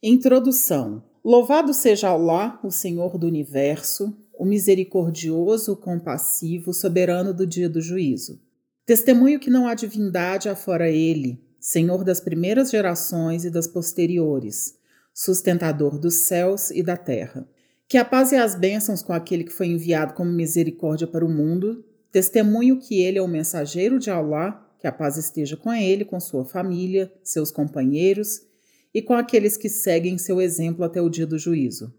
Introdução. Louvado seja Allah, o Senhor do universo, o misericordioso, o compassivo, soberano do dia do juízo. Testemunho que não há divindade afora ele, Senhor das primeiras gerações e das posteriores, sustentador dos céus e da terra. Que a paz e as bênçãos com aquele que foi enviado como misericórdia para o mundo, testemunho que ele é o mensageiro de Allah, que a paz esteja com ele, com sua família, seus companheiros e com aqueles que seguem seu exemplo até o dia do juízo.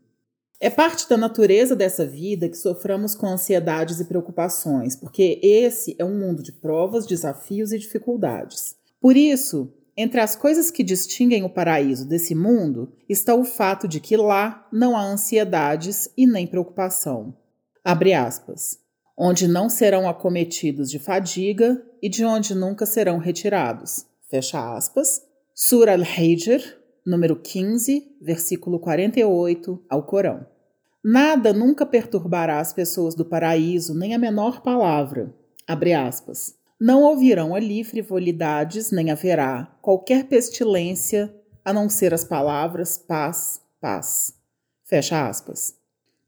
É parte da natureza dessa vida que soframos com ansiedades e preocupações, porque esse é um mundo de provas, desafios e dificuldades. Por isso, entre as coisas que distinguem o paraíso desse mundo está o fato de que lá não há ansiedades e nem preocupação. Abre aspas. Onde não serão acometidos de fadiga e de onde nunca serão retirados. Fecha aspas. Surah al-Hijr, número 15, versículo 48 ao Corão. Nada nunca perturbará as pessoas do paraíso, nem a menor palavra. Abre aspas. Não ouvirão ali frivolidades, nem haverá qualquer pestilência, a não ser as palavras paz, paz. Fecha aspas.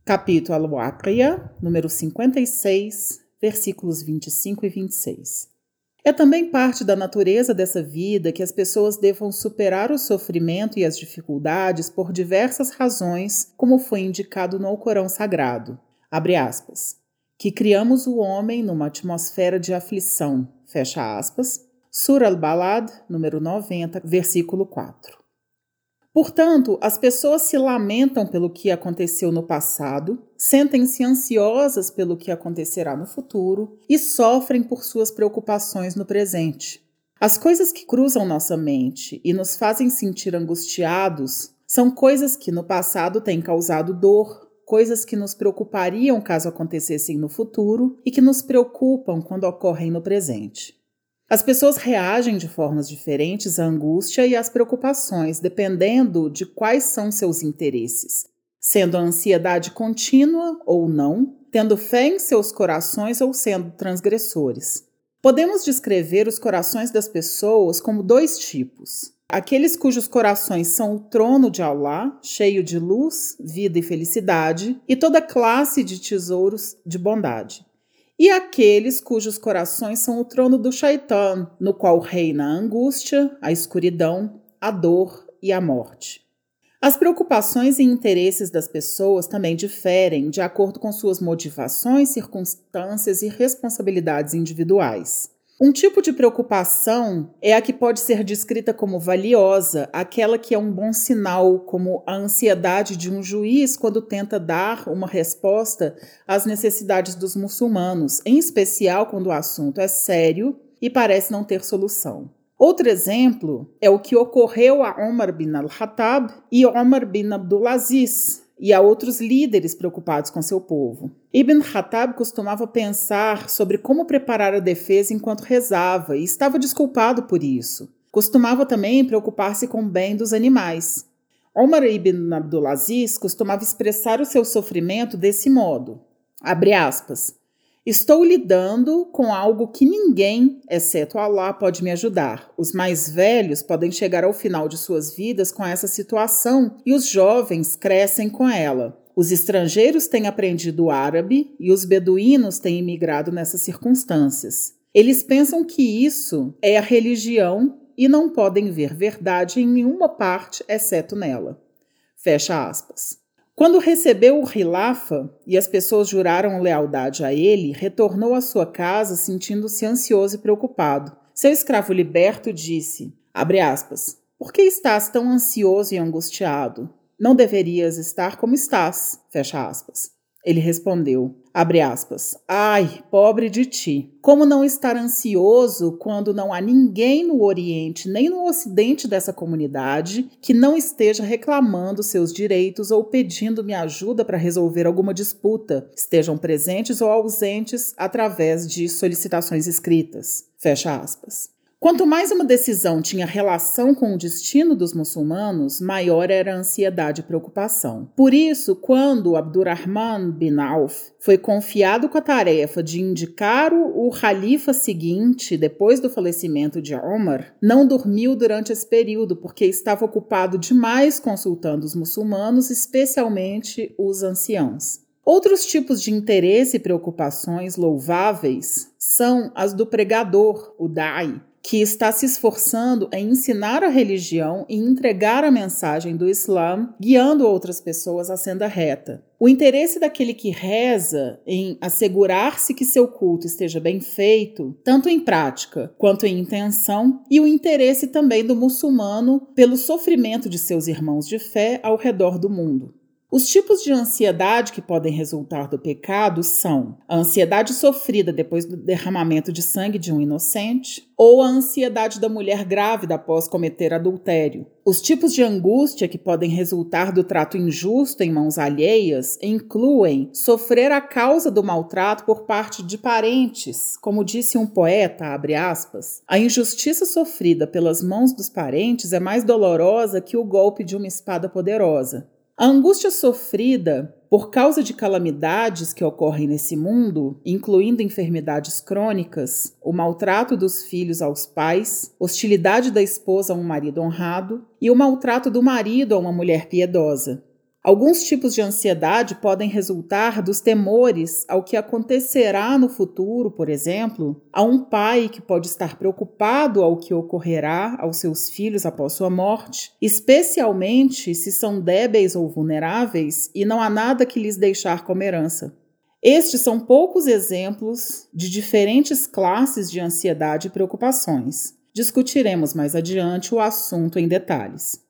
Capítulo Al-Waqiya, número 56, versículos 25 e 26. É também parte da natureza dessa vida que as pessoas devam superar o sofrimento e as dificuldades por diversas razões, como foi indicado no Alcorão Sagrado. Abre aspas. Que criamos o homem numa atmosfera de aflição. Fecha aspas. Surah al-Balad, número 90, versículo 4. Portanto, as pessoas se lamentam pelo que aconteceu no passado, sentem-se ansiosas pelo que acontecerá no futuro e sofrem por suas preocupações no presente. As coisas que cruzam nossa mente e nos fazem sentir angustiados são coisas que no passado têm causado dor, coisas que nos preocupariam caso acontecessem no futuro e que nos preocupam quando ocorrem no presente. As pessoas reagem de formas diferentes à angústia e às preocupações, dependendo de quais são seus interesses, sendo a ansiedade contínua ou não, tendo fé em seus corações ou sendo transgressores. Podemos descrever os corações das pessoas como dois tipos: aqueles cujos corações são o trono de Allah, cheio de luz, vida e felicidade, e toda classe de tesouros de bondade e aqueles cujos corações são o trono do Shaitan, no qual reina a angústia, a escuridão, a dor e a morte. As preocupações e interesses das pessoas também diferem de acordo com suas motivações, circunstâncias e responsabilidades individuais. Um tipo de preocupação é a que pode ser descrita como valiosa, aquela que é um bom sinal, como a ansiedade de um juiz quando tenta dar uma resposta às necessidades dos muçulmanos, em especial quando o assunto é sério e parece não ter solução. Outro exemplo é o que ocorreu a Omar bin al-Khattab e Omar bin Abdulaziz, e a outros líderes preocupados com seu povo. Ibn Khattab costumava pensar sobre como preparar a defesa enquanto rezava e estava desculpado por isso. Costumava também preocupar-se com o bem dos animais. Omar ibn Abdulaziz costumava expressar o seu sofrimento desse modo: abre aspas. Estou lidando com algo que ninguém, exceto Allah, pode me ajudar. Os mais velhos podem chegar ao final de suas vidas com essa situação e os jovens crescem com ela. Os estrangeiros têm aprendido árabe e os beduínos têm imigrado nessas circunstâncias. Eles pensam que isso é a religião e não podem ver verdade em nenhuma parte exceto nela. Fecha aspas. Quando recebeu o Rilafa e as pessoas juraram lealdade a ele, retornou à sua casa sentindo-se ansioso e preocupado. Seu escravo liberto disse: aspas, Por que estás tão ansioso e angustiado? Não deverias estar como estás. Fecha aspas. Ele respondeu, abre aspas, ai, pobre de ti, como não estar ansioso quando não há ninguém no Oriente nem no Ocidente dessa comunidade que não esteja reclamando seus direitos ou pedindo-me ajuda para resolver alguma disputa, estejam presentes ou ausentes através de solicitações escritas. Fecha aspas. Quanto mais uma decisão tinha relação com o destino dos muçulmanos, maior era a ansiedade e preocupação. Por isso, quando Abdurrahman bin Auf foi confiado com a tarefa de indicar o califa seguinte depois do falecimento de Omar, não dormiu durante esse período porque estava ocupado demais consultando os muçulmanos, especialmente os anciãos. Outros tipos de interesse e preocupações louváveis são as do pregador, o Dai, que está se esforçando em ensinar a religião e entregar a mensagem do Islã, guiando outras pessoas à senda reta. O interesse daquele que reza em assegurar-se que seu culto esteja bem feito, tanto em prática quanto em intenção, e o interesse também do muçulmano pelo sofrimento de seus irmãos de fé ao redor do mundo. Os tipos de ansiedade que podem resultar do pecado são a ansiedade sofrida depois do derramamento de sangue de um inocente ou a ansiedade da mulher grávida após cometer adultério. Os tipos de angústia que podem resultar do trato injusto em mãos alheias incluem sofrer a causa do maltrato por parte de parentes, como disse um poeta, abre aspas, a injustiça sofrida pelas mãos dos parentes é mais dolorosa que o golpe de uma espada poderosa. A angústia sofrida por causa de calamidades que ocorrem nesse mundo, incluindo enfermidades crônicas, o maltrato dos filhos aos pais, hostilidade da esposa a um marido honrado e o maltrato do marido a uma mulher piedosa. Alguns tipos de ansiedade podem resultar dos temores ao que acontecerá no futuro, por exemplo, a um pai que pode estar preocupado ao que ocorrerá aos seus filhos após sua morte, especialmente se são débeis ou vulneráveis e não há nada que lhes deixar como herança. Estes são poucos exemplos de diferentes classes de ansiedade e preocupações. Discutiremos mais adiante o assunto em detalhes.